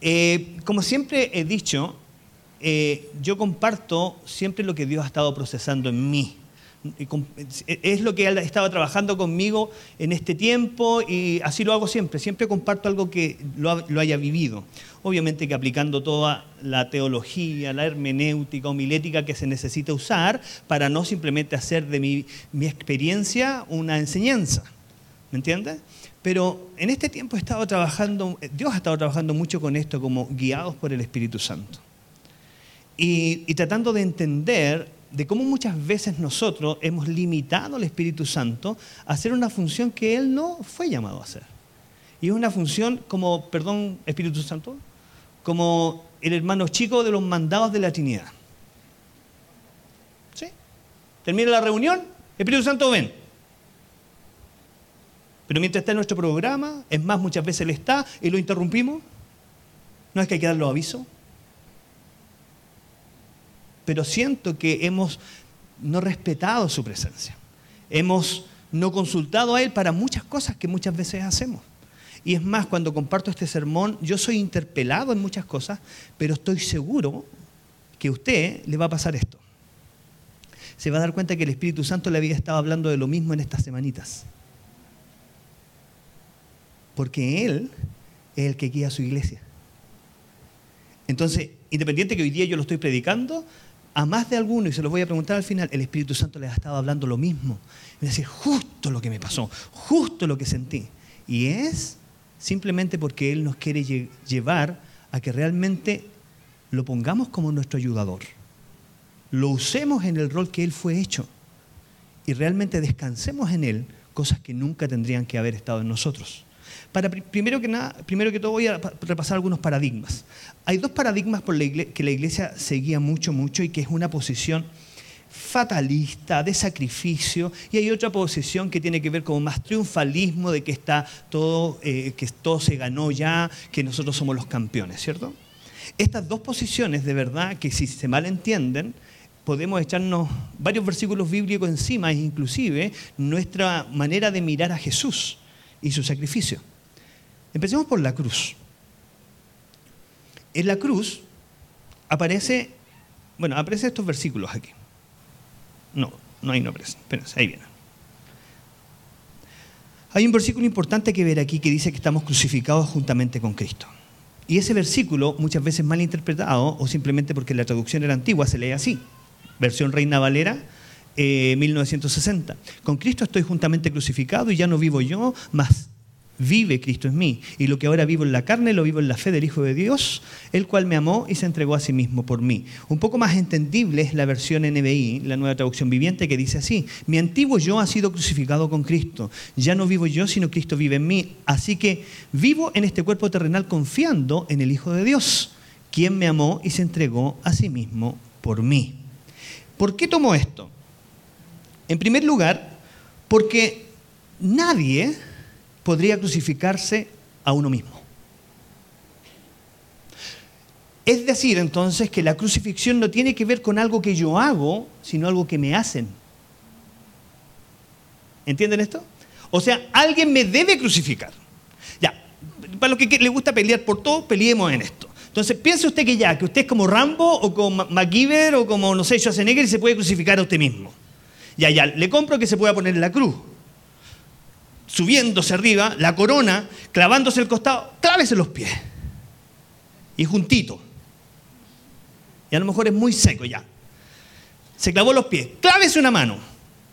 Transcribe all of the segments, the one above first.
Eh, como siempre he dicho, eh, yo comparto siempre lo que Dios ha estado procesando en mí. Es lo que Él ha estado trabajando conmigo en este tiempo y así lo hago siempre. Siempre comparto algo que lo, haya vivido. Obviamente que aplicando toda la teología, la hermenéutica, homilética que se necesita usar para no simplemente hacer de mi, mi experiencia una enseñanza. ¿Me entiendes? Pero en este tiempo he estado trabajando, Dios ha estado trabajando mucho con esto como guiados por el Espíritu Santo. Y, tratando de entender de cómo muchas veces nosotros hemos limitado al Espíritu Santo a hacer una función que Él no fue llamado a hacer. Y es una función como, perdón, Espíritu Santo, como el hermano chico de los mandados de la Trinidad. ¿Sí? Termina la reunión, Espíritu Santo ven. Pero mientras está en nuestro programa, es más, muchas veces Él está y lo interrumpimos, ¿no es que hay que dar los avisos? pero siento que hemos no respetado su presencia. Hemos no consultado a Él para muchas cosas que muchas veces hacemos. Y es más, cuando comparto este sermón, yo soy interpelado en muchas cosas, pero estoy seguro que a usted le va a pasar esto. Se va a dar cuenta que el Espíritu Santo le había estado hablando de lo mismo en estas semanitas. Porque Él es el que guía a su iglesia. Entonces, independiente que hoy día yo lo estoy predicando, a más de alguno, y se los voy a preguntar al final, el Espíritu Santo les ha estado hablando lo mismo. Y decir, justo lo que me pasó, justo lo que sentí. Y es simplemente porque Él nos quiere llevar a que realmente lo pongamos como nuestro ayudador. Lo usemos en el rol que Él fue hecho. Y realmente descansemos en Él cosas que nunca tendrían que haber estado en nosotros. Para, primero, que nada, primero que todo voy a repasar algunos paradigmas. Hay dos paradigmas por que la iglesia seguía mucho, mucho y que es una posición fatalista, de sacrificio, y hay otra posición que tiene que ver con más triunfalismo, de que está todo, eh, que todo se ganó ya, que nosotros somos los campeones, ¿cierto? Estas dos posiciones, de verdad, que si se malentienden, podemos echarnos varios versículos bíblicos encima, inclusive nuestra manera de mirar a Jesús y su sacrificio. Empecemos por la cruz. En la cruz aparece, bueno, aparecen estos versículos aquí. No, no hay no. Espérense, ahí vienen. Hay un versículo importante que ver aquí que dice que estamos crucificados juntamente con Cristo. Y ese versículo, muchas veces mal interpretado, o simplemente porque la traducción era antigua, se lee así. Versión Reina Valera, 1960. Eh, con Cristo estoy juntamente crucificado y ya no vivo yo, mas vive Cristo en mí. Y lo que ahora vivo en la carne, lo vivo en la fe del Hijo de Dios, el cual me amó y se entregó a sí mismo por mí. Un poco más entendible es la versión NBI, la nueva traducción viviente, que dice así, mi antiguo yo ha sido crucificado con Cristo. Ya no vivo yo, sino Cristo vive en mí. Así que vivo en este cuerpo terrenal confiando en el Hijo de Dios, quien me amó y se entregó a sí mismo por mí. ¿Por qué tomo esto? En primer lugar, porque nadie podría crucificarse a uno mismo. Es decir, entonces, que la crucifixión no tiene que ver con algo que yo hago, sino algo que me hacen. ¿Entienden esto? O sea, alguien me debe crucificar. Ya, para los que le gusta pelear por todo, peleemos en esto. Entonces, piense usted que ya, que usted es como Rambo o como MacGyver o como, no sé, Schwarzenegger y se puede crucificar a usted mismo. Ya, ya, le compro que se pueda poner la cruz subiéndose arriba, la corona, clavándose el costado, clávese los pies. Y juntito. Y a lo mejor es muy seco ya. Se clavó los pies, clávese una mano.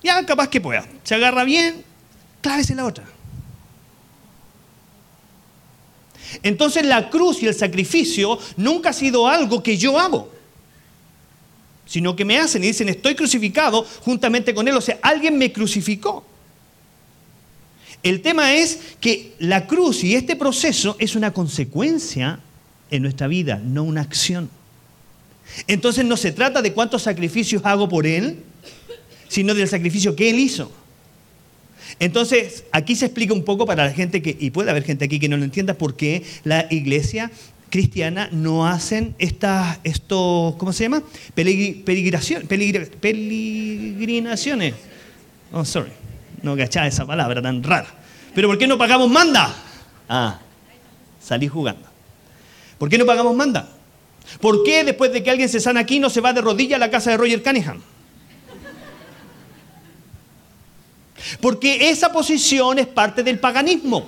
Ya capaz que pueda. Se agarra bien, clávese la otra. Entonces la cruz y el sacrificio nunca ha sido algo que yo hago, sino que me hacen y dicen, estoy crucificado juntamente con Él. O sea, alguien me crucificó. El tema es que la cruz y este proceso es una consecuencia en nuestra vida, no una acción. Entonces no se trata de cuántos sacrificios hago por Él, sino del sacrificio que Él hizo. Entonces, aquí se explica un poco para la gente que, y puede haber gente aquí que no lo entienda, por qué la iglesia cristiana no hacen estas, esto, ¿cómo se llama? Peligraciones. Peligrinaciones. Oh, sorry. No cachaba esa palabra tan rara. Pero ¿por qué no pagamos manda? Ah, salí jugando. ¿Por qué no pagamos manda? ¿Por qué después de que alguien se sana aquí no se va de rodilla a la casa de Roger Cunningham? Porque esa posición es parte del paganismo.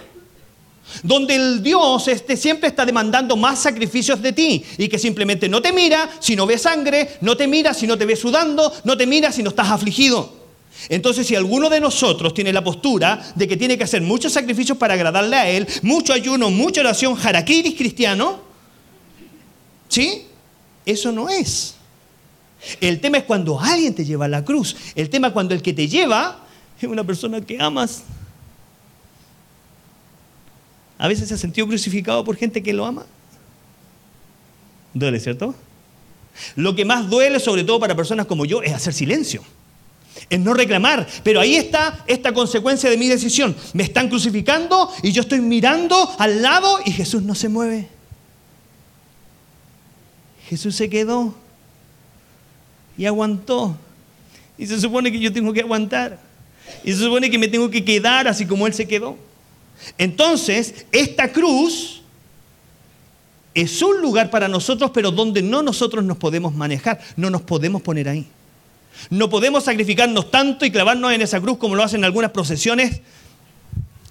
Donde el Dios este siempre está demandando más sacrificios de ti y que simplemente no te mira si no ves sangre, no te mira si no te ves sudando, no te mira si no estás afligido. Entonces, si alguno de nosotros tiene la postura de que tiene que hacer muchos sacrificios para agradarle a Él, mucho ayuno, mucha oración, jaraquiris cristiano, ¿sí? Eso no es. El tema es cuando alguien te lleva a la cruz. El tema es cuando el que te lleva es una persona que amas. A veces se ha sentido crucificado por gente que lo ama. Duele, ¿cierto? Lo que más duele, sobre todo para personas como yo, es hacer silencio. Es no reclamar. Pero ahí está esta consecuencia de mi decisión. Me están crucificando y yo estoy mirando al lado y Jesús no se mueve. Jesús se quedó y aguantó. Y se supone que yo tengo que aguantar. Y se supone que me tengo que quedar así como Él se quedó. Entonces, esta cruz es un lugar para nosotros, pero donde no nosotros nos podemos manejar, no nos podemos poner ahí. No podemos sacrificarnos tanto y clavarnos en esa cruz como lo hacen algunas procesiones,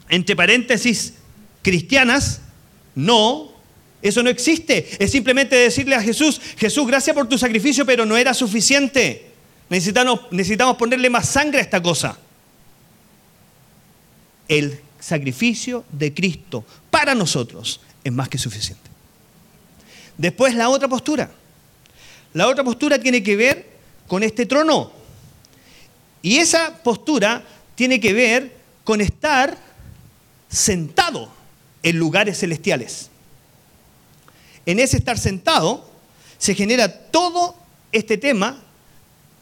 entre paréntesis, cristianas. No, eso no existe. Es simplemente decirle a Jesús, Jesús, gracias por tu sacrificio, pero no era suficiente. Necesitamos, ponerle más sangre a esta cosa. El sacrificio de Cristo para nosotros es más que suficiente. Después la otra postura. La otra postura tiene que ver con este trono. Y esa postura tiene que ver con estar sentado en lugares celestiales. En ese estar sentado se genera todo este tema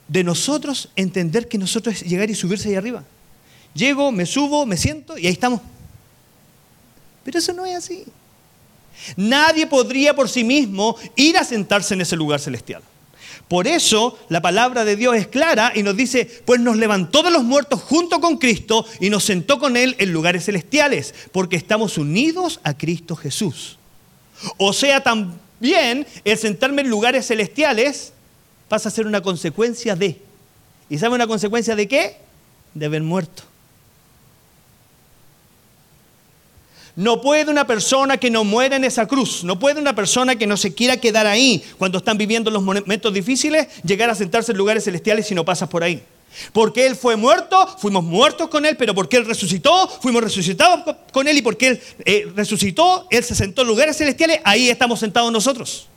de nosotros entender que nosotros es llegar y subirse ahí arriba. Llego, me subo, me siento y ahí estamos. Pero eso no es así. Nadie podría por sí mismo ir a sentarse en ese lugar celestial. Por eso la palabra de Dios es clara y nos dice, pues nos levantó de los muertos junto con Cristo y nos sentó con Él en lugares celestiales, porque estamos unidos a Cristo Jesús. O sea, también el sentarme en lugares celestiales pasa a ser una consecuencia de. ¿Y sabe una consecuencia de qué? De haber muerto. No puede una persona que no muera en esa cruz, no puede una persona que no se quiera quedar ahí cuando están viviendo los momentos difíciles, llegar a sentarse en lugares celestiales si no pasas por ahí. Porque Él fue muerto, fuimos muertos con Él, pero porque Él resucitó, fuimos resucitados con Él y porque Él eh, resucitó, Él se sentó en lugares celestiales, ahí estamos sentados nosotros.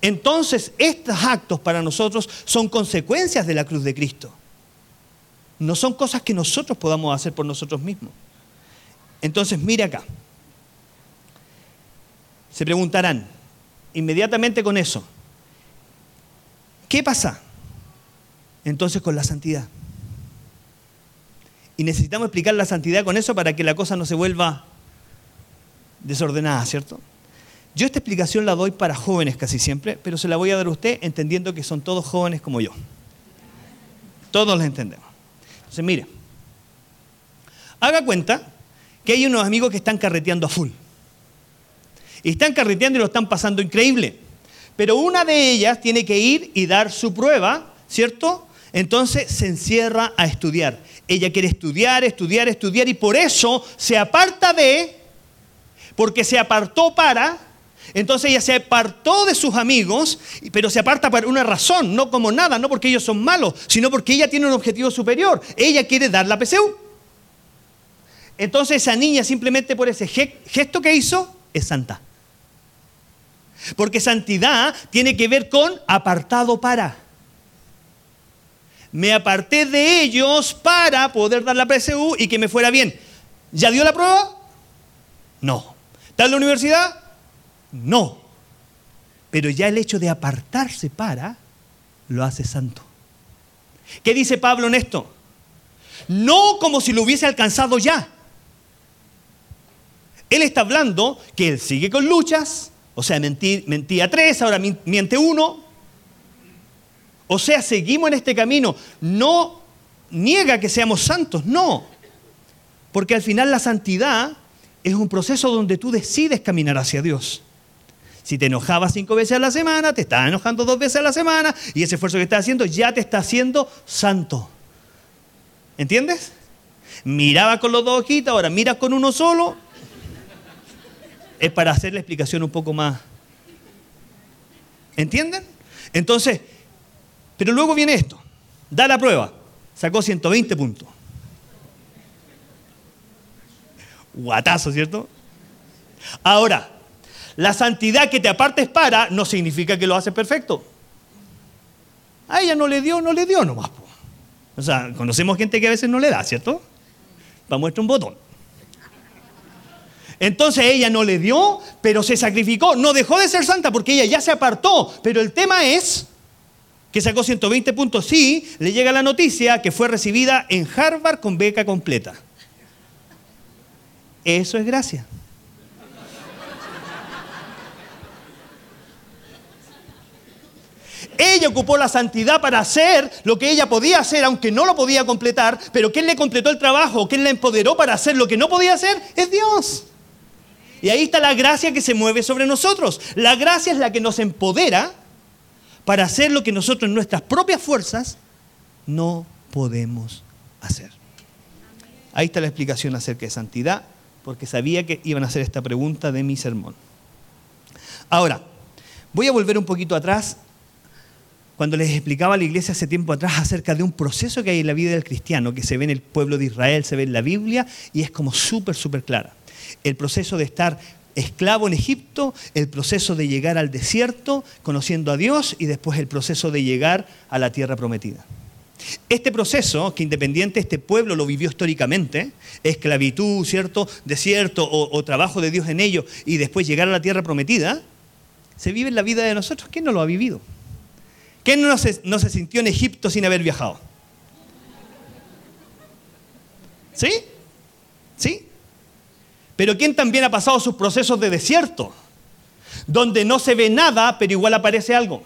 Entonces, estos actos para nosotros son consecuencias de la cruz de Cristo. No son cosas que nosotros podamos hacer por nosotros mismos. Entonces, mire acá. Se preguntarán inmediatamente con eso, ¿qué pasa entonces con la santidad? Y necesitamos explicar la santidad con eso para que la cosa no se vuelva desordenada, ¿cierto? Yo esta explicación la doy para jóvenes casi siempre, pero se la voy a dar a usted entendiendo que son todos jóvenes como yo. Todos los entendemos. Entonces, mire, haga cuenta que hay unos amigos que están carreteando a full. Y están carreteando y lo están pasando increíble. Pero una de ellas tiene que ir y dar su prueba, ¿cierto? Entonces se encierra a estudiar. Ella quiere estudiar, estudiar, estudiar y por eso se aparta de, porque se apartó para, entonces ella se apartó de sus amigos, pero se aparta por una razón, no como nada, no porque ellos son malos, sino porque ella tiene un objetivo superior. Ella quiere dar la PCU. Entonces esa niña simplemente por ese gesto que hizo es santa. Porque santidad tiene que ver con apartado para. Me aparté de ellos para poder dar la PSU y que me fuera bien. ¿Ya dio la prueba? No. ¿Está en la universidad? No. Pero ya el hecho de apartarse para lo hace santo. ¿Qué dice Pablo en esto? No como si lo hubiese alcanzado ya. Él está hablando que él sigue con luchas, o sea, mentía tres, ahora miente uno. O sea, seguimos en este camino. No niega que seamos santos, no. Porque al final la santidad es un proceso donde tú decides caminar hacia Dios. Si te enojabas cinco veces a la semana, te estás enojando dos veces a la semana y ese esfuerzo que estás haciendo ya te está haciendo santo. ¿Entiendes? Miraba con los dos ojitos, ahora miras con uno solo. Es para hacer la explicación un poco más. ¿Entienden? Entonces, pero luego viene esto. Da la prueba. Sacó 120 puntos. Guatazo, ¿cierto? Ahora, la santidad que te apartes para no significa que lo haces perfecto. A ella no le dio, no le dio nomás. O sea, conocemos gente que a veces no le da, ¿cierto? Va muestra un botón. Entonces ella no le dio, pero se sacrificó. No dejó de ser santa porque ella ya se apartó. Pero el tema es que sacó 120 puntos. Sí, le llega la noticia que fue recibida en Harvard con beca completa. Eso es gracia. Ella ocupó la santidad para hacer lo que ella podía hacer, aunque no lo podía completar, pero ¿quién le completó el trabajo? ¿Quién la empoderó para hacer lo que no podía hacer? Es Dios. Y ahí está la gracia que se mueve sobre nosotros. La gracia es la que nos empodera para hacer lo que nosotros en nuestras propias fuerzas no podemos hacer. Ahí está la explicación acerca de santidad, porque sabía que iban a hacer esta pregunta de mi sermón. Ahora, voy a volver un poquito atrás cuando les explicaba a la iglesia hace tiempo atrás acerca de un proceso que hay en la vida del cristiano, que se ve en el pueblo de Israel, se ve en la Biblia y es como súper, súper clara. El proceso de estar esclavo en Egipto, el proceso de llegar al desierto conociendo a Dios y después el proceso de llegar a la tierra prometida. Este proceso, que independiente este pueblo lo vivió históricamente, esclavitud, ¿cierto? Desierto o, trabajo de Dios en ello y después llegar a la tierra prometida, se vive en la vida de nosotros. ¿Quién no lo ha vivido? ¿Quién no se, no se sintió en Egipto sin haber viajado? ¿Sí? ¿Sí? Pero ¿quién también ha pasado sus procesos de desierto? Donde no se ve nada, pero igual aparece algo.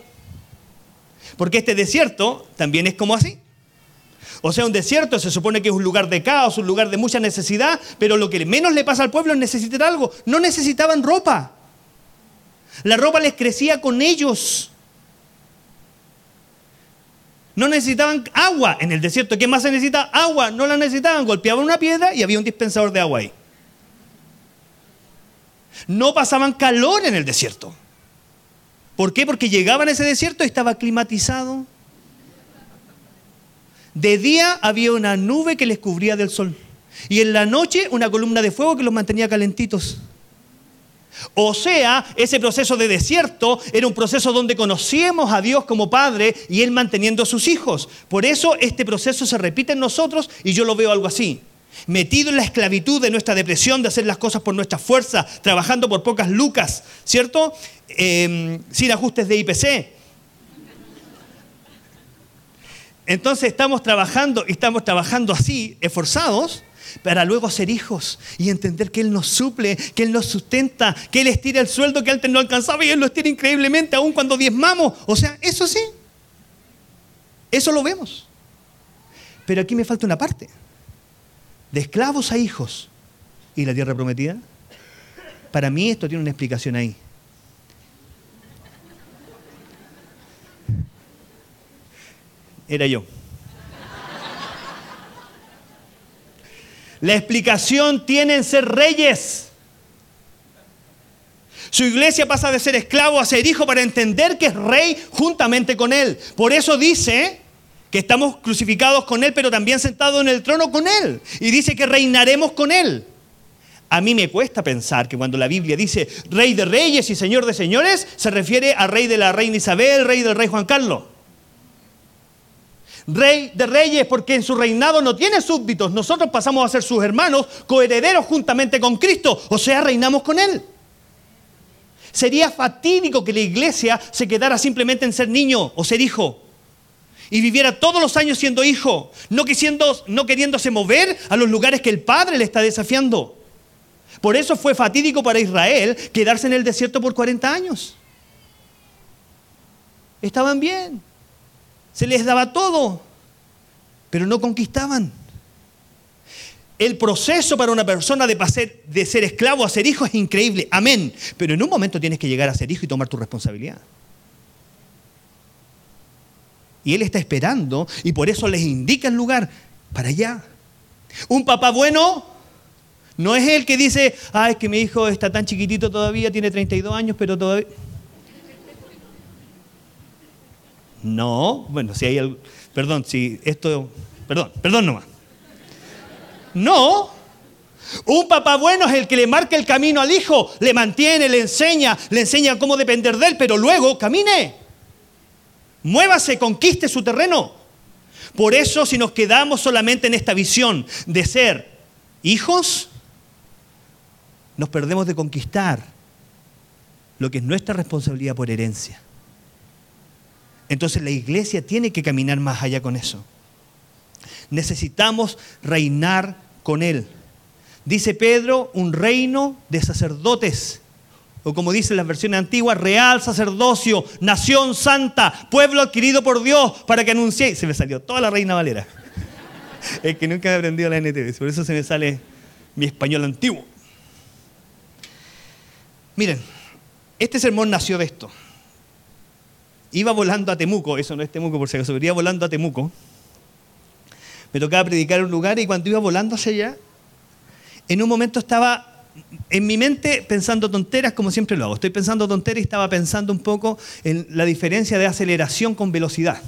Porque este desierto también es como así. O sea, un desierto se supone que es un lugar de caos, un lugar de mucha necesidad, pero lo que menos le pasa al pueblo es necesitar algo. No necesitaban ropa. La ropa les crecía con ellos. No necesitaban agua en el desierto. ¿Qué más se necesita? Agua. No la necesitaban. Golpeaban una piedra y había un dispensador de agua ahí. No pasaban calor en el desierto. ¿Por qué? Porque llegaban a ese desierto y estaba climatizado. De día había una nube que les cubría del sol. Y en la noche una columna de fuego que los mantenía calentitos. O sea, ese proceso de desierto era un proceso donde conocíamos a Dios como Padre y Él manteniendo a sus hijos. Por eso este proceso se repite en nosotros y yo lo veo algo así metido en la esclavitud de nuestra depresión de hacer las cosas por nuestra fuerza, trabajando por pocas lucas, ¿cierto? Em, sin ajustes de IPC. Entonces estamos trabajando y estamos trabajando así, esforzados, para luego ser hijos y entender que Él nos suple, que Él nos sustenta, que Él estira el sueldo que antes no alcanzaba y Él lo estira increíblemente aún cuando diezmamos. O sea, eso sí, eso lo vemos. Pero aquí me falta una parte de esclavos a hijos y la tierra prometida? Para mí esto tiene una explicación ahí. Era yo. La explicación tiene en ser reyes. Su iglesia pasa de ser esclavo a ser hijo para entender que es rey juntamente con él. Por eso dice que estamos crucificados con Él, pero también sentados en el trono con Él. Y dice que reinaremos con Él. A mí me cuesta pensar que cuando la Biblia dice Rey de Reyes y Señor de Señores, se refiere a Rey de la Reina Isabel, Rey del Rey Juan Carlos. Rey de Reyes, porque en su reinado no tiene súbditos. Nosotros pasamos a ser sus hermanos, coherederos juntamente con Cristo. O sea, reinamos con Él. Sería fatídico que la iglesia se quedara simplemente en ser niño o ser hijo y viviera todos los años siendo hijo, no, no queriéndose mover a los lugares que el Padre le está desafiando. Por eso fue fatídico para Israel quedarse en el desierto por 40 años. Estaban bien, se les daba todo, pero no conquistaban. el proceso para una persona de, de ser esclavo a ser hijo es increíble, amén. Pero en un momento tienes que llegar a ser hijo y tomar tu responsabilidad. Y Él está esperando y por eso les indica el lugar para allá. Un papá bueno no es el que dice, ah, es que mi hijo está tan chiquitito todavía, tiene 32 años, pero todavía... No, bueno, si hay algo... Perdón, si esto... Perdón, perdón nomás. No. Un papá bueno es el que le marca el camino al hijo, le mantiene, le enseña, le enseña cómo depender de él, pero luego camine. Muévase, conquiste su terreno. Por eso si nos quedamos solamente en esta visión de ser hijos, nos perdemos de conquistar lo que es nuestra responsabilidad por herencia. Entonces la iglesia tiene que caminar más allá con eso. Necesitamos reinar con Él. Dice Pedro, un reino de sacerdotes o como dicen las versiones antiguas, real sacerdocio, nación santa, pueblo adquirido por Dios para que anunciéis. Se me salió toda la reina Valera. es que nunca he aprendido la NTV, por eso se me sale mi español antiguo. Miren, este sermón nació de esto. Iba volando a Temuco, eso no es Temuco por si acaso, volando a Temuco. Me tocaba predicar en un lugar y cuando iba volando hacia allá, en un momento estaba en mi mente pensando tonteras como siempre lo hago. Estoy pensando tonteras y estaba pensando un poco en la diferencia de aceleración con velocidad.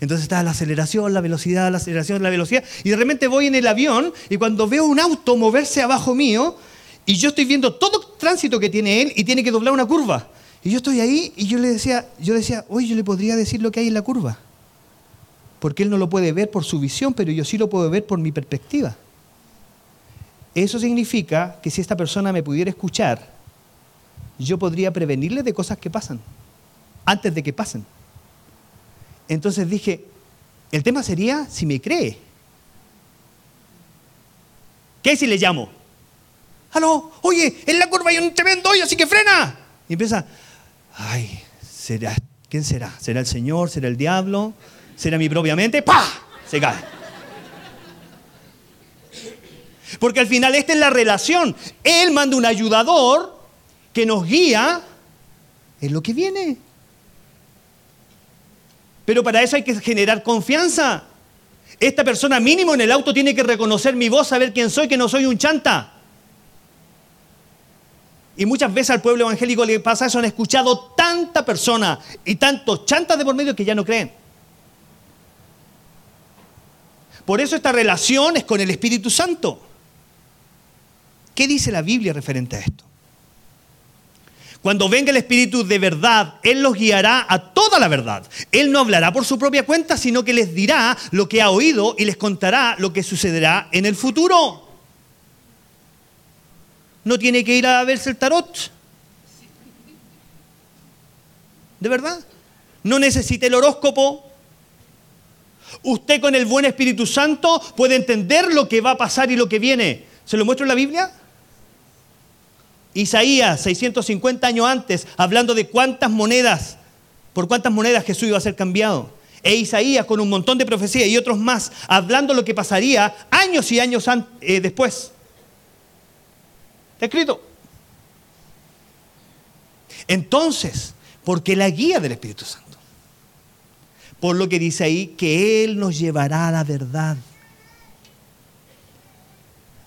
Entonces está la aceleración, la velocidad, la aceleración, la velocidad. Y de repente voy en el avión y cuando veo un auto moverse abajo mío y yo estoy viendo todo el tránsito que tiene él y tiene que doblar una curva. Y yo estoy ahí y yo le decía, yo decía, oye, yo le podría decir lo que hay en la curva. Porque él no lo puede ver por su visión, pero yo sí lo puedo ver por mi perspectiva. Eso significa que si esta persona me pudiera escuchar, yo podría prevenirle de cosas que pasan, antes de que pasen. Entonces dije, el tema sería si me cree. ¿Qué si le llamo? ¡Aló! Oye, en la curva hay un tremendo hoyo, así que frena. Y empieza, ay, ¿será, ¿quién será? ¿Será el Señor? ¿Será el diablo? ¿Será mi propia mente? ¡Pah! Se cae. Porque al final esta es la relación. Él manda un ayudador que nos guía en lo que viene. Pero para eso hay que generar confianza. Esta persona mínimo en el auto tiene que reconocer mi voz, saber quién soy, que no soy un chanta. Y muchas veces al pueblo evangélico le pasa eso, han escuchado tanta persona y tantos chantas de por medio que ya no creen. Por eso esta relación es con el Espíritu Santo. ¿Qué dice la Biblia referente a esto? Cuando venga el Espíritu de verdad, Él los guiará a toda la verdad. Él no hablará por su propia cuenta, sino que les dirá lo que ha oído y les contará lo que sucederá en el futuro. No tiene que ir a verse el tarot. ¿De verdad? No necesita el horóscopo. Usted con el buen Espíritu Santo puede entender lo que va a pasar y lo que viene. ¿Se lo muestro en la Biblia? Isaías, 650 años antes, hablando de cuántas monedas, por cuántas monedas Jesús iba a ser cambiado. E Isaías con un montón de profecías y otros más, hablando lo que pasaría años y años eh, después. Escrito. Entonces, ¿por qué la guía del Espíritu Santo? Por lo que dice ahí, que Él nos llevará a la verdad.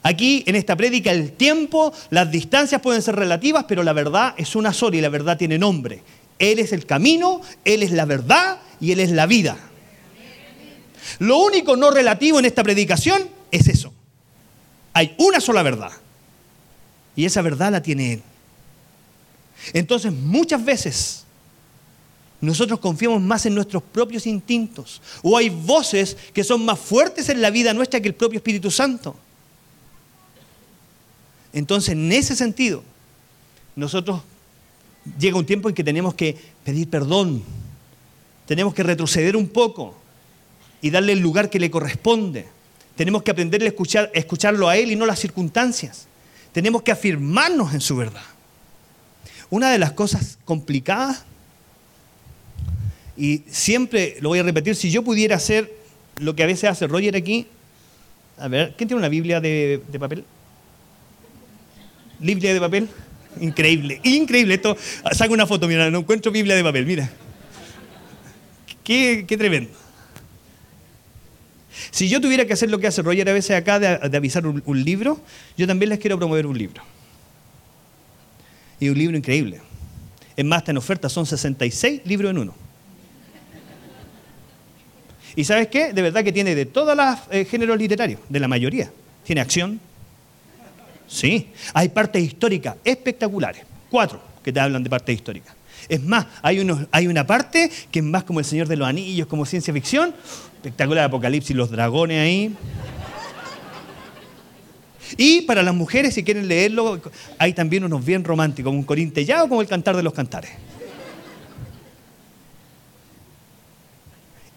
Aquí en esta prédica el tiempo, las distancias pueden ser relativas, pero la verdad es una sola y la verdad tiene nombre. Él es el camino, Él es la verdad y Él es la vida. Lo único no relativo en esta predicación es eso. Hay una sola verdad. Y esa verdad la tiene Él. Entonces muchas veces nosotros confiamos más en nuestros propios instintos. O hay voces que son más fuertes en la vida nuestra que el propio Espíritu Santo. Entonces, en ese sentido, nosotros llega un tiempo en que tenemos que pedir perdón, tenemos que retroceder un poco y darle el lugar que le corresponde. Tenemos que aprender a escuchar, escucharlo a Él y no las circunstancias. Tenemos que afirmarnos en su verdad. Una de las cosas complicadas, y siempre lo voy a repetir, si yo pudiera hacer lo que a veces hace Roger aquí, A ver, ¿quién tiene una Biblia de, papel? ¿Biblia de papel? Increíble, increíble. Esto, saco una foto, mira, no encuentro Biblia de papel, mira. Qué tremendo. Si yo tuviera que hacer lo que hace Roger a veces acá de, avisar un, libro, yo también les quiero promover un libro. Y un libro increíble. Es más, está en oferta, son 66 libros en uno. ¿Y sabes qué? De verdad que tiene de todos los eh, géneros literarios, de la mayoría. Tiene acción. Sí. Hay partes históricas espectaculares. Cuatro que te hablan de partes históricas. Es más, hay, una parte que es más como El Señor de los Anillos, como ciencia ficción. Espectacular Apocalipsis, los dragones ahí. Y para las mujeres, si quieren leerlo, hay también unos bien románticos, como un corintellado como el cantar de los cantares.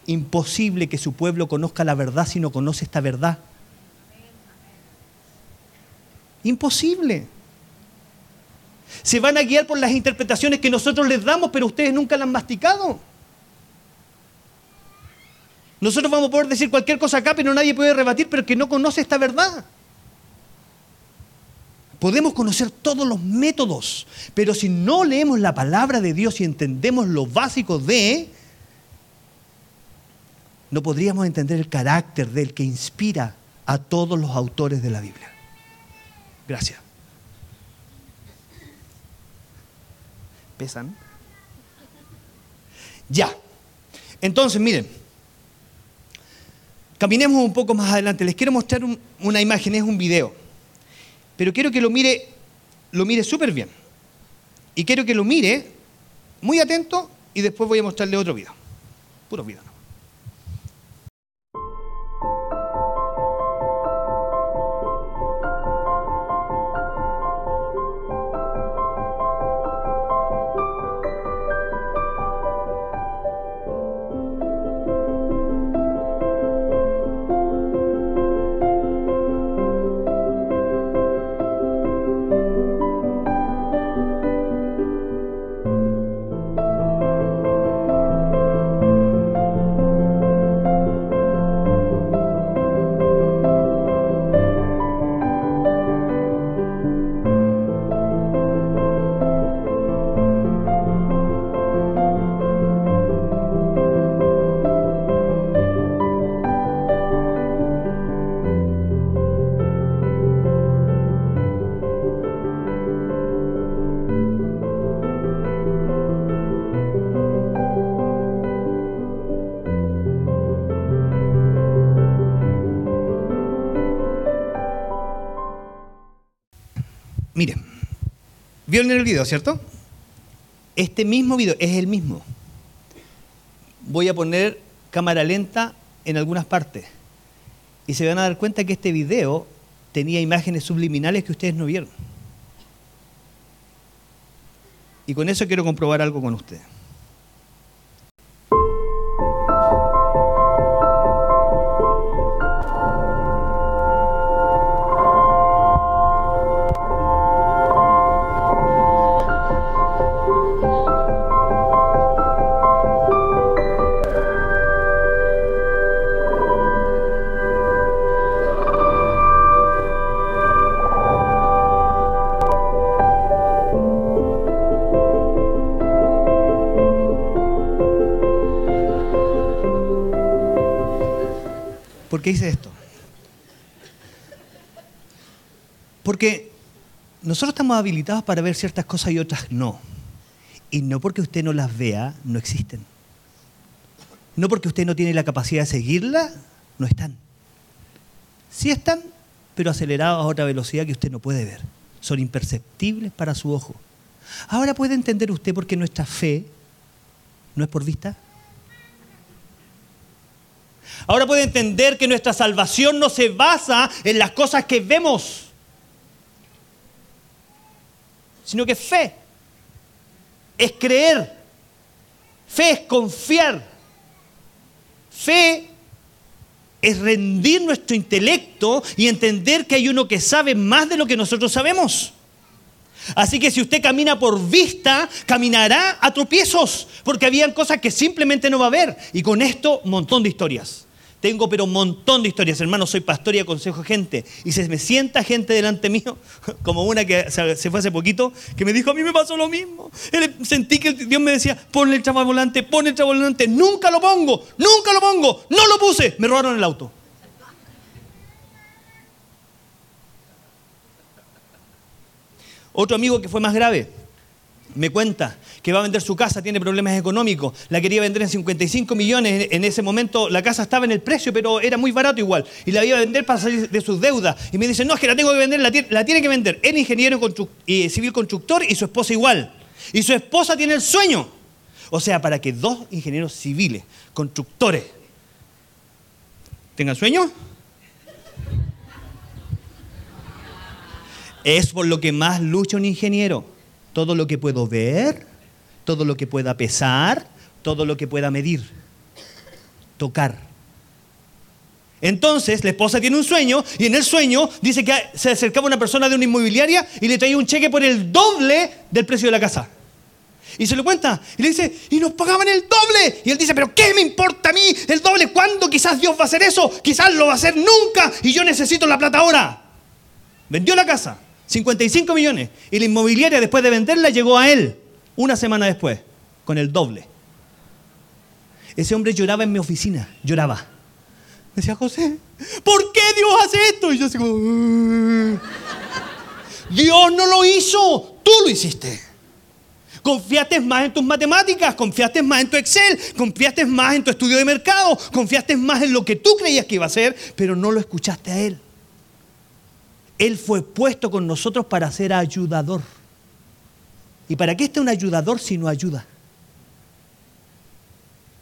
Imposible que su pueblo conozca la verdad si no conoce esta verdad. Imposible. Se van a guiar por las interpretaciones que nosotros les damos, pero ustedes nunca las han masticado. Nosotros vamos a poder decir cualquier cosa acá, pero nadie puede rebatir, pero que no conoce esta verdad. Podemos conocer todos los métodos, pero si no leemos la palabra de Dios y entendemos lo básico de, no podríamos entender el carácter del que inspira a todos los autores de la Biblia. Gracias. Ya. Entonces, miren, caminemos un poco más adelante. Les quiero mostrar una imagen, es un video. Pero quiero que lo mire, lo mire súper bien. Y quiero que lo mire muy atento y después voy a mostrarle otro video. Puro video. ¿Vieron el video, cierto? Este mismo video es el mismo. Voy a poner cámara lenta en algunas partes. Y se van a dar cuenta que este video tenía imágenes subliminales que ustedes no vieron. Y con eso quiero comprobar algo con ustedes. Nosotros estamos habilitados para ver ciertas cosas y otras no. Y no porque usted no las vea, no existen. No porque usted no tiene la capacidad de seguirla, no están. Sí están, pero acelerados a otra velocidad que usted no puede ver. Son imperceptibles para su ojo. Ahora puede entender usted por qué nuestra fe no es por vista. Ahora puede entender que nuestra salvación no se basa en las cosas que vemos, sino que fe, es creer, fe es confiar, fe es rendir nuestro intelecto y entender que hay uno que sabe más de lo que nosotros sabemos. Así que si usted camina por vista, caminará a tropiezos, porque habían cosas que simplemente no va a ver. Y con esto, un montón de historias. Tengo pero un montón de historias, hermano, soy pastor y aconsejo gente. Y se me sienta gente delante mío, como una que se fue hace poquito, que me dijo, a mí me pasó lo mismo. Sentí que Dios me decía, pon el chaval volante, pon el chaval volante. Nunca lo pongo, nunca lo pongo, no lo puse. Me robaron el auto. Otro amigo que fue más grave, me cuenta que va a vender su casa, tiene problemas económicos, la quería vender en 55 millones, en ese momento la casa estaba en el precio, pero era muy barato igual, y la iba a vender para salir de sus deudas. Y me dice, no, es que la tengo que vender, la, tiene que vender. el ingeniero civil constructor y su esposa igual. Y su esposa tiene el sueño. O sea, para que dos ingenieros civiles, constructores, tengan sueño, es por lo que más lucha un ingeniero. Todo lo que puedo ver, todo lo que pueda pesar, todo lo que pueda medir, tocar. Entonces la esposa tiene un sueño y en el sueño dice que se acercaba una persona de una inmobiliaria y le traía un cheque por el doble del precio de la casa. Y se lo cuenta y le dice, y nos pagaban el doble. Y él dice, pero ¿qué me importa a mí el doble? ¿Cuándo quizás Dios va a hacer eso? Quizás lo va a hacer nunca y yo necesito la plata ahora. Vendió la casa, 55 millones. Y la inmobiliaria después de venderla llegó a él una semana después, con el doble. Ese hombre lloraba en mi oficina, lloraba. Me decía, José, ¿por qué Dios hace esto? Y yo así como, Dios no lo hizo, tú lo hiciste. Confiaste más en tus matemáticas, confiaste más en tu Excel, confiaste más en tu estudio de mercado, confiaste más en lo que tú creías que iba a hacer, pero no lo escuchaste a Él. Él fue puesto con nosotros para ser ayudador. ¿Y para qué está un ayudador si no ayuda?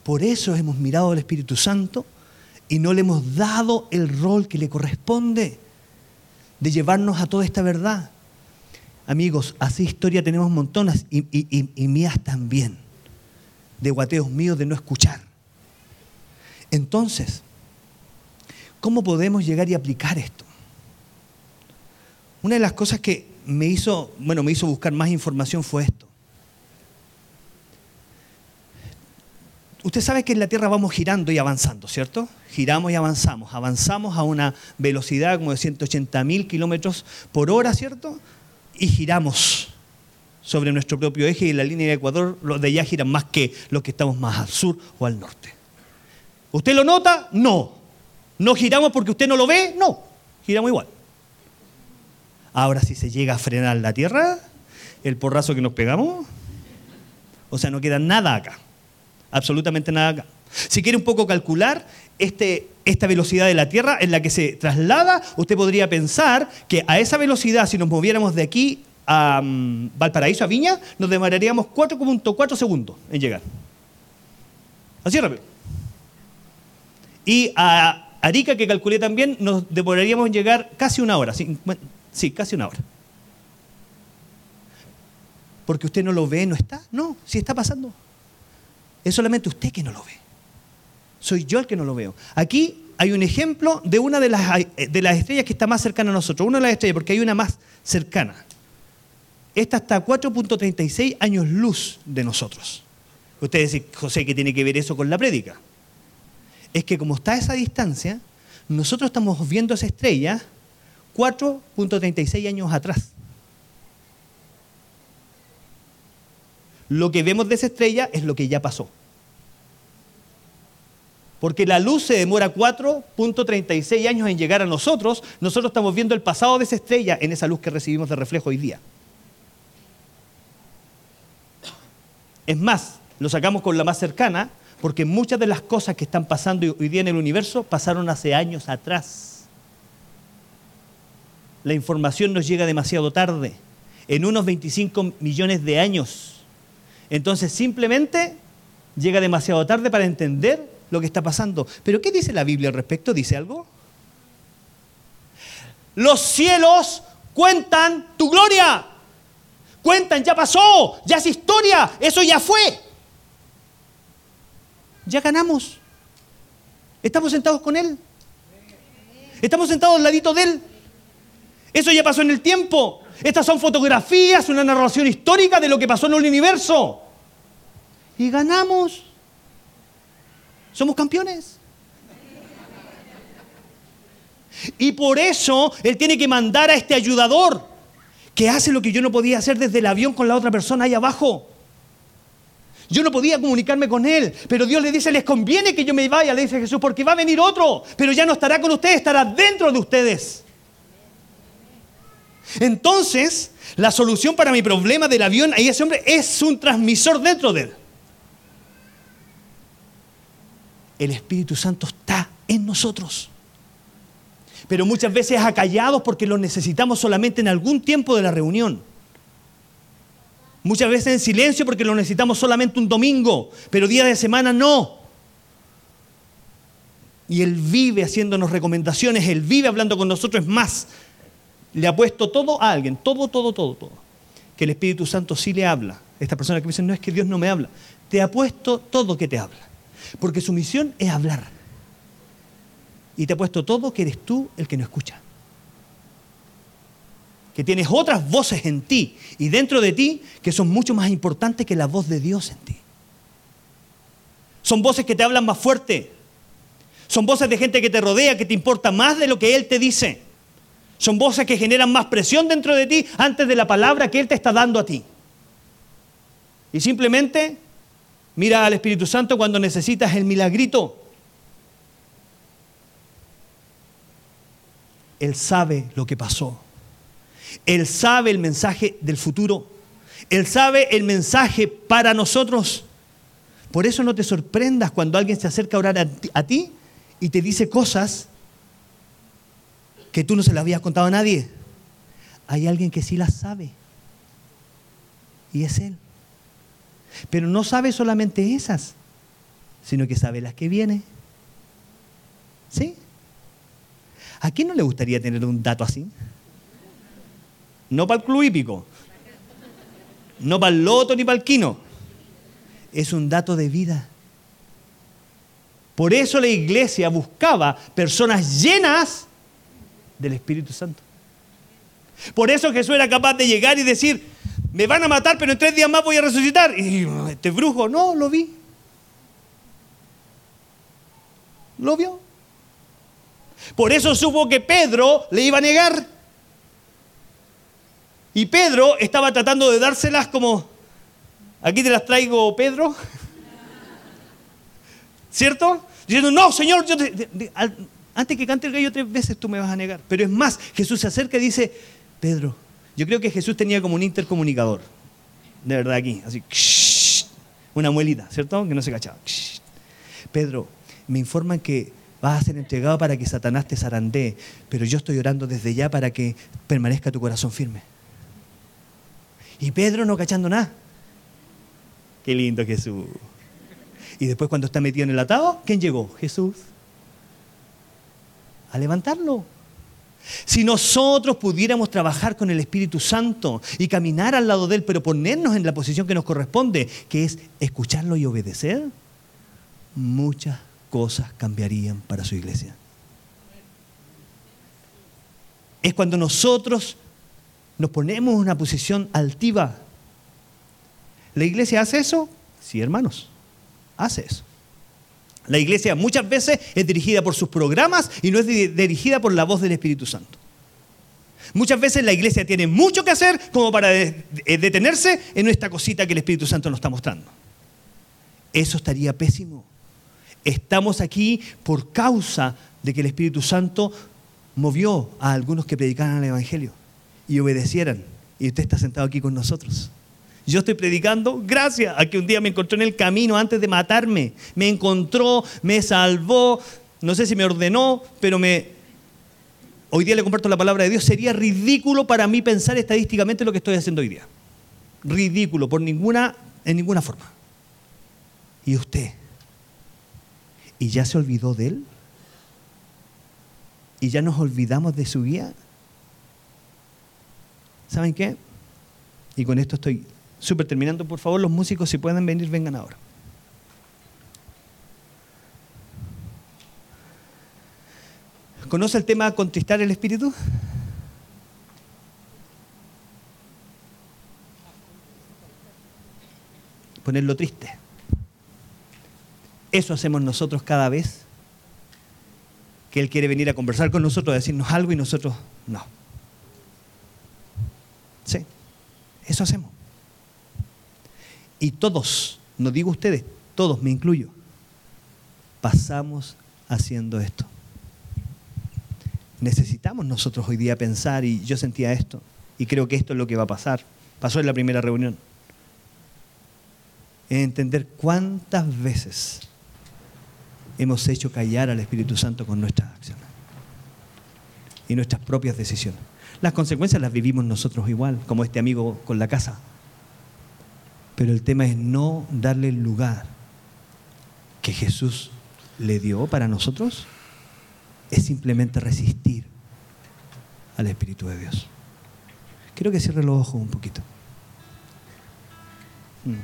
Por eso hemos mirado al Espíritu Santo y no le hemos dado el rol que le corresponde de llevarnos a toda esta verdad. Amigos, así historia tenemos montones y, y mías también, de guateos míos de no escuchar. Entonces, ¿cómo podemos llegar y aplicar esto? Una de las cosas que me hizo, bueno, me hizo buscar más información fue esto. Usted sabe que en la Tierra vamos girando y avanzando, ¿cierto? Giramos y avanzamos. Avanzamos a una velocidad como de 180 mil kilómetros por hora, ¿cierto? Y giramos sobre nuestro propio eje y la línea de Ecuador los de allá giran más que los que estamos más al sur o al norte. ¿Usted lo nota? No. ¿No giramos porque usted no lo ve? No. Giramos igual. Ahora, si se llega a frenar la Tierra, el porrazo que nos pegamos, o sea, no queda nada acá, absolutamente nada acá. Si quiere un poco calcular este, esta velocidad de la Tierra en la que se traslada, usted podría pensar que a esa velocidad, si nos moviéramos de aquí a mm, Valparaíso, a Viña, nos demoraríamos 4.4 segundos en llegar. Así rápido. Y a Arica, que calculé también, nos demoraríamos en llegar casi una hora, Sí, casi una hora. Porque usted no lo ve, no está. No, sí está pasando. Es solamente usted que no lo ve. Soy yo el que no lo veo. Aquí hay un ejemplo de una de las, de las estrellas que está más cercana a nosotros. Una de las estrellas, porque hay una más cercana. Esta está a 4.36 años luz de nosotros. Usted dice, José, ¿qué tiene que ver eso con la prédica? Es que como está a esa distancia, nosotros estamos viendo esa estrella 4.36 años atrás. Lo que vemos de esa estrella es lo que ya pasó. Porque la luz se demora 4.36 años en llegar a nosotros, nosotros estamos viendo el pasado de esa estrella en esa luz que recibimos de reflejo hoy día. Es más, lo sacamos con la más cercana, porque muchas de las cosas que están pasando hoy día en el universo pasaron hace años atrás la información nos llega demasiado tarde, en unos 25 millones de años. Entonces simplemente llega demasiado tarde para entender lo que está pasando. Pero ¿qué dice la Biblia al respecto? ¿Dice algo? Los cielos cuentan tu gloria. Cuentan, ya pasó, ya es historia, eso ya fue. Ya ganamos. Estamos sentados con Él. Estamos sentados al ladito de Él. Eso ya pasó en el tiempo. Estas son fotografías, una narración histórica de lo que pasó en el universo. Y ganamos. Somos campeones. Y por eso Él tiene que mandar a este ayudador que hace lo que yo no podía hacer desde el avión con la otra persona ahí abajo. Yo no podía comunicarme con Él, pero Dios le dice, les conviene que yo me vaya, le dice Jesús, porque va a venir otro, pero ya no estará con ustedes, estará dentro de ustedes. Entonces, la solución para mi problema del avión, ahí ese hombre es un transmisor dentro de él. El Espíritu Santo está en nosotros. Pero muchas veces acallados porque lo necesitamos solamente en algún tiempo de la reunión. Muchas veces en silencio porque lo necesitamos solamente un domingo, pero día de semana no. Y Él vive haciéndonos recomendaciones, Él vive hablando con nosotros. Es más, le ha puesto todo a alguien, todo, todo, todo, todo. Que el Espíritu Santo sí le habla. Esta persona que me dice, no es que Dios no me habla. Te ha puesto todo que te habla. Porque su misión es hablar. Y te ha puesto todo que eres tú el que no escucha que tienes otras voces en ti y dentro de ti que son mucho más importantes que la voz de Dios en ti. Son voces que te hablan más fuerte. Son voces de gente que te rodea, que te importa más de lo que Él te dice. Son voces que generan más presión dentro de ti antes de la palabra que Él te está dando a ti. Y simplemente mira al Espíritu Santo cuando necesitas el milagrito. Él sabe lo que pasó. Él sabe el mensaje del futuro. Él sabe el mensaje para nosotros. Por eso no te sorprendas cuando alguien se acerca a orar a ti, y te dice cosas que tú no se las habías contado a nadie. Hay alguien que sí las sabe. Y es Él. Pero no sabe solamente esas, sino que sabe las que vienen. ¿Sí? ¿A quién no le gustaría tener un dato así? No para el club hípico. No para el loto ni para el quino. Es un dato de vida. Por eso la iglesia buscaba personas llenas del Espíritu Santo. Por eso Jesús era capaz de llegar y decir, me van a matar, pero en tres días más voy a resucitar. Y este brujo, no, lo vi. Lo vio. Por eso supo que Pedro le iba a negar. Y Pedro estaba tratando de dárselas como, aquí te las traigo Pedro, ¿cierto? Diciendo, no, Señor, yo antes que cante el gallo tres veces tú me vas a negar. Pero es más, Jesús se acerca y dice, Pedro, yo creo que Jesús tenía como un intercomunicador, de verdad aquí, así, una muelita, ¿cierto? Que no se cachaba. Pedro, me informan que vas a ser entregado para que Satanás te zarandee, pero yo estoy orando desde ya para que permanezca tu corazón firme. Y Pedro no cachando nada. Qué lindo Jesús. Y después cuando está metido en el atado, ¿quién llegó? Jesús. A levantarlo. Si nosotros pudiéramos trabajar con el Espíritu Santo y caminar al lado de Él, pero ponernos en la posición que nos corresponde, que es escucharlo y obedecer, muchas cosas cambiarían para su iglesia. Es cuando nosotros nos ponemos en una posición altiva. ¿La iglesia hace eso? Sí, hermanos, hace eso. La iglesia muchas veces es dirigida por sus programas y no es dirigida por la voz del Espíritu Santo. Muchas veces la iglesia tiene mucho que hacer como para eh, detenerse en esta cosita que el Espíritu Santo nos está mostrando. Eso estaría pésimo. Estamos aquí por causa de que el Espíritu Santo movió a algunos que predicaran el Evangelio y obedecieran. Y usted está sentado aquí con nosotros. Yo estoy predicando gracias a que un día me encontró en el camino antes de matarme. Me encontró, me salvó, no sé si me ordenó, pero me... Hoy día le comparto la palabra de Dios. Sería ridículo para mí pensar estadísticamente lo que estoy haciendo hoy día. Ridículo, por ninguna, en ninguna forma. ¿Y usted? ¿Y ya se olvidó de él? ¿Y ya nos olvidamos de su guía? ¿Saben qué? Y con esto estoy súper terminando. Por favor, los músicos, si pueden venir, vengan ahora. ¿Conoce el tema contristar el espíritu? Ponerlo triste. Eso hacemos nosotros cada vez que Él quiere venir a conversar con nosotros, a decirnos algo y nosotros no. Sí, eso hacemos. Y todos, no digo ustedes, todos, me incluyo, pasamos haciendo esto. Necesitamos nosotros hoy día pensar, y yo sentía esto, y creo que esto es lo que va a pasar. Pasó en la primera reunión. entender cuántas veces hemos hecho callar al Espíritu Santo con nuestras acciones y nuestras propias decisiones. Las consecuencias las vivimos nosotros igual, como este amigo con la casa. Pero el tema es no darle el lugar que Jesús le dio para nosotros, es simplemente resistir al Espíritu de Dios. Quiero que cierre los ojos un poquito. Mm.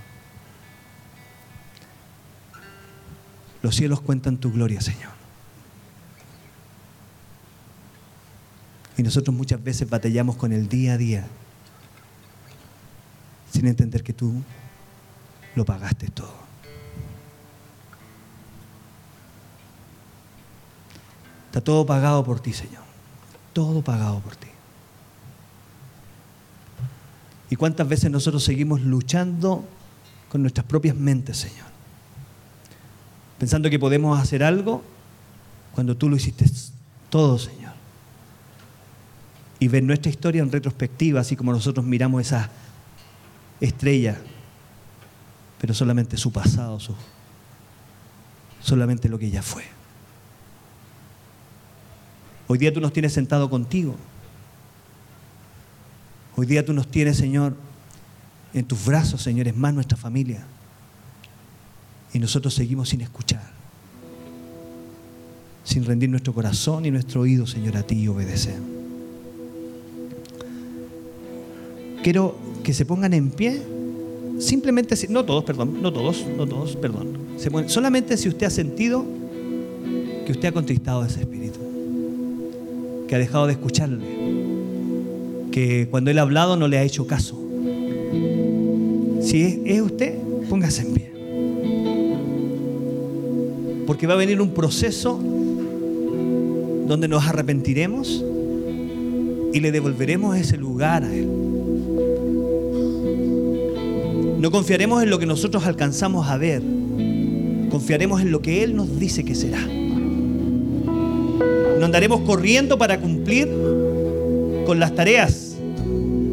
Los cielos cuentan tu gloria, Señor. Y nosotros muchas veces batallamos con el día a día sin entender que tú lo pagaste todo. Está todo pagado por ti, Señor. Todo pagado por ti. ¿Y cuántas veces nosotros seguimos luchando con nuestras propias mentes, Señor? Pensando que podemos hacer algo cuando tú lo hiciste todo, Señor. Y ver nuestra historia en retrospectiva, así como nosotros miramos esa estrella, pero solamente su pasado, solamente lo que ella fue. Hoy día tú nos tienes sentado contigo Hoy día tú nos tienes, Señor, en tus brazos, Señor, es más nuestra familia. Y nosotros seguimos sin escuchar, sin rendir nuestro corazón y nuestro oído, Señor, a ti y obedecer. Quiero que se pongan en pie, simplemente, no todos, perdón, no todos, no todos, perdón. solamente si usted ha sentido que usted ha contristado a ese espíritu, que ha dejado de escucharle que cuando Él ha hablado no le ha hecho caso. Si es, usted, póngase en pie. Porque va a venir un proceso donde nos arrepentiremos y le devolveremos ese lugar a Él. No confiaremos en lo que nosotros alcanzamos a ver, confiaremos en lo que Él nos dice que será. No andaremos corriendo para cumplir con las tareas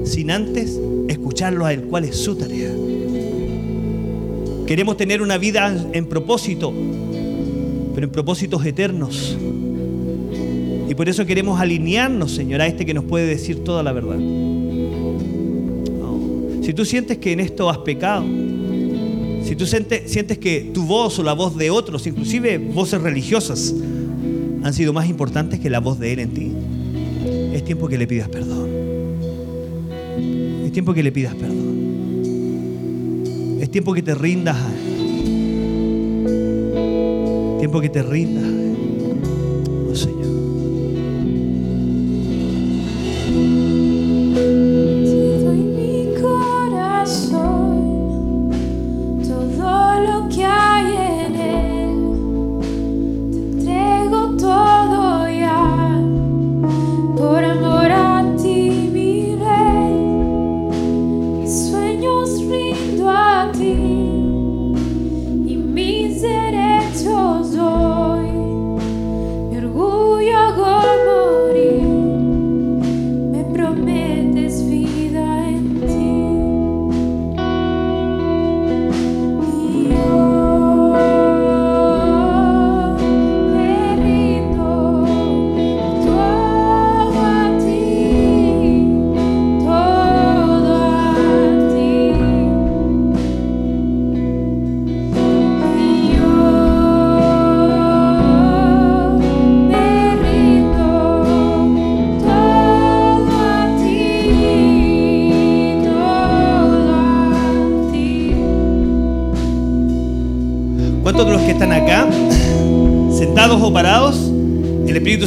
sin antes escucharlo a Él, cuál es su tarea. Queremos tener una vida en propósito, pero en propósitos eternos. Y por eso queremos alinearnos, Señor, a este que nos puede decir toda la verdad. Tú sientes que en esto has pecado, si tú sientes, sientes que tu voz o la voz de otros, inclusive voces religiosas, han sido más importantes que la voz de Él en ti, es tiempo que le pidas perdón. Es tiempo que le pidas perdón. Es tiempo que te rindas. Tiempo que te rindas.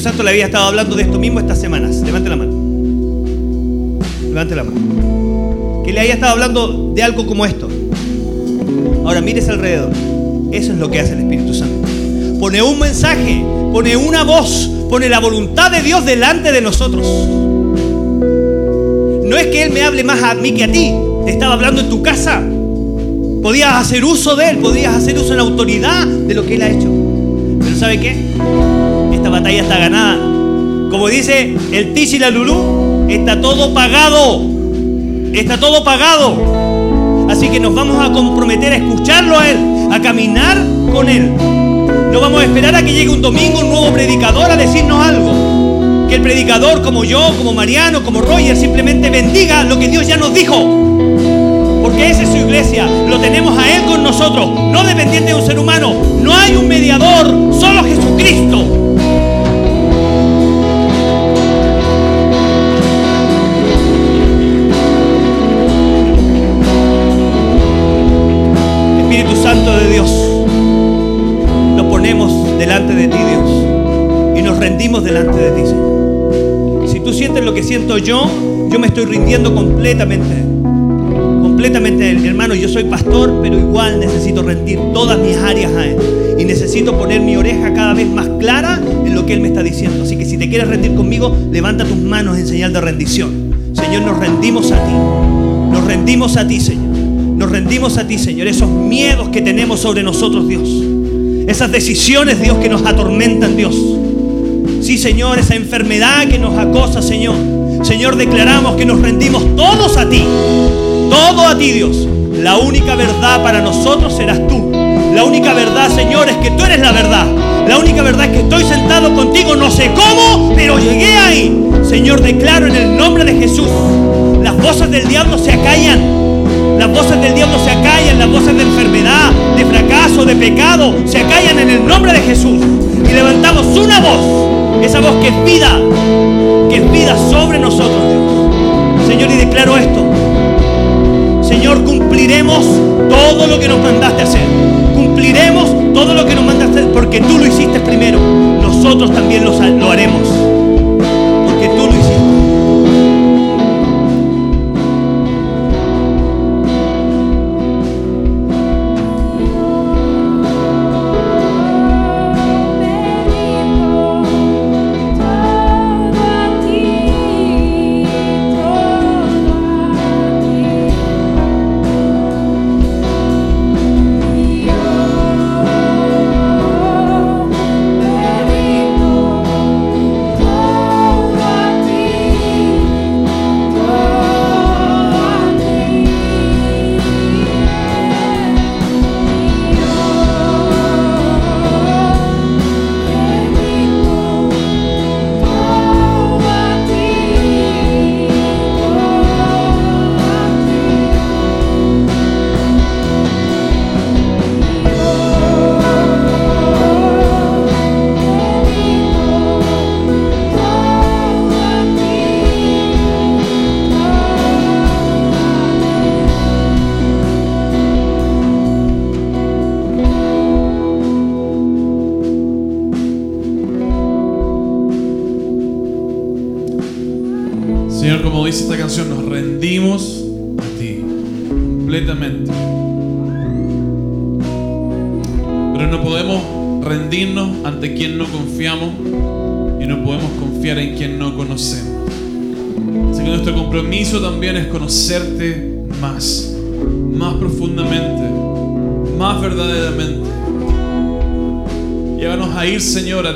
Santo le había estado hablando de esto mismo estas semanas. Levante la mano. Levante la mano. Que le haya estado hablando de algo como esto. Ahora mires alrededor. Eso es lo que hace el Espíritu Santo. Pone un mensaje, pone una voz, pone la voluntad de Dios delante de nosotros. No es que Él me hable más a mí que a ti. Te estaba hablando en tu casa. Podías hacer uso de Él, podías hacer uso en la autoridad de lo que Él ha hecho. Pero ¿sabe qué? Esta batalla está ganada. Como dice el Tish y la Lulú, está todo pagado. Está todo pagado. Así que nos vamos a comprometer a escucharlo a Él, a caminar con Él. No vamos a esperar a que llegue un domingo un nuevo predicador a decirnos algo. Que el predicador como yo, como Mariano, como Roger, simplemente bendiga lo que Dios ya nos dijo. Porque esa es su iglesia. Lo tenemos a Él con nosotros, no dependiente de un ser humano. No hay un mediador, solo Jesucristo. Delante de ti, Señor. Si tú sientes lo que siento yo, yo me estoy rindiendo completamente. Completamente, hermano, yo soy pastor, pero igual necesito rendir todas mis áreas a Él. Y necesito poner mi oreja cada vez más clara en lo que Él me está diciendo. Así que si te quieres rendir conmigo, levanta tus manos en señal de rendición. Señor, nos rendimos a ti. Nos rendimos a ti, Señor. Nos rendimos a ti, Señor. Esos miedos que tenemos sobre nosotros, Dios. Esas decisiones, Dios, que nos atormentan, Dios. Sí, Señor, esa enfermedad que nos acosa, Señor. Señor, declaramos que nos rendimos todos a ti. Todo a ti, Dios. La única verdad para nosotros serás tú. La única verdad, Señor, es que tú eres la verdad. La única verdad es que estoy sentado contigo, no sé cómo, pero llegué ahí. Señor, declaro en el nombre de Jesús, las voces del diablo se acallan. Las voces del diablo se acallan, las voces de enfermedad, de fracaso, de pecado, se acallan en el nombre de Jesús. Y levantamos una voz, esa voz que es vida, que es vida sobre nosotros, Dios. Señor, y declaro esto. Señor, cumpliremos todo lo que nos mandaste hacer. Cumpliremos todo lo que nos mandaste porque tú lo hiciste primero. Nosotros también lo, lo haremos.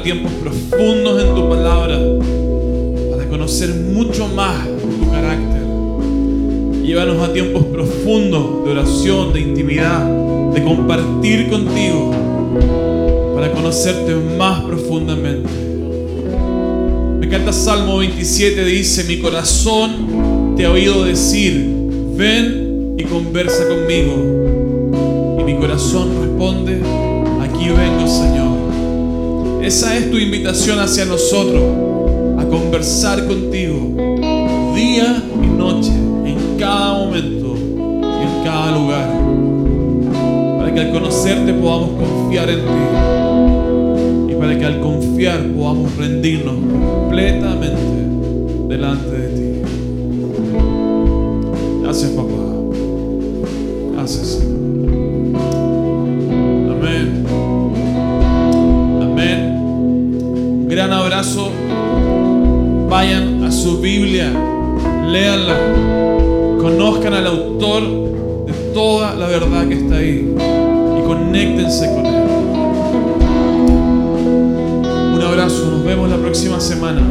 Tiempos profundos en tu palabra para conocer mucho más tu carácter. Llévanos a tiempos profundos de oración, de intimidad, de compartir contigo para conocerte más profundamente. Me encanta Salmo 27, dice, mi corazón te ha oído decir, ven y conversa conmigo. Y mi corazón responde, aquí vengo Señor. Esa es tu invitación hacia nosotros, a conversar contigo día y noche, en cada momento y en cada lugar, para que al conocerte podamos confiar en ti y para que al confiar podamos rendirnos completamente delante de ti. Gracias papá. Gracias Señor. Gran abrazo. Vayan a su Biblia, léanla, conozcan al autor de toda la verdad que está ahí y conéctense con él. Un abrazo, nos vemos la próxima semana.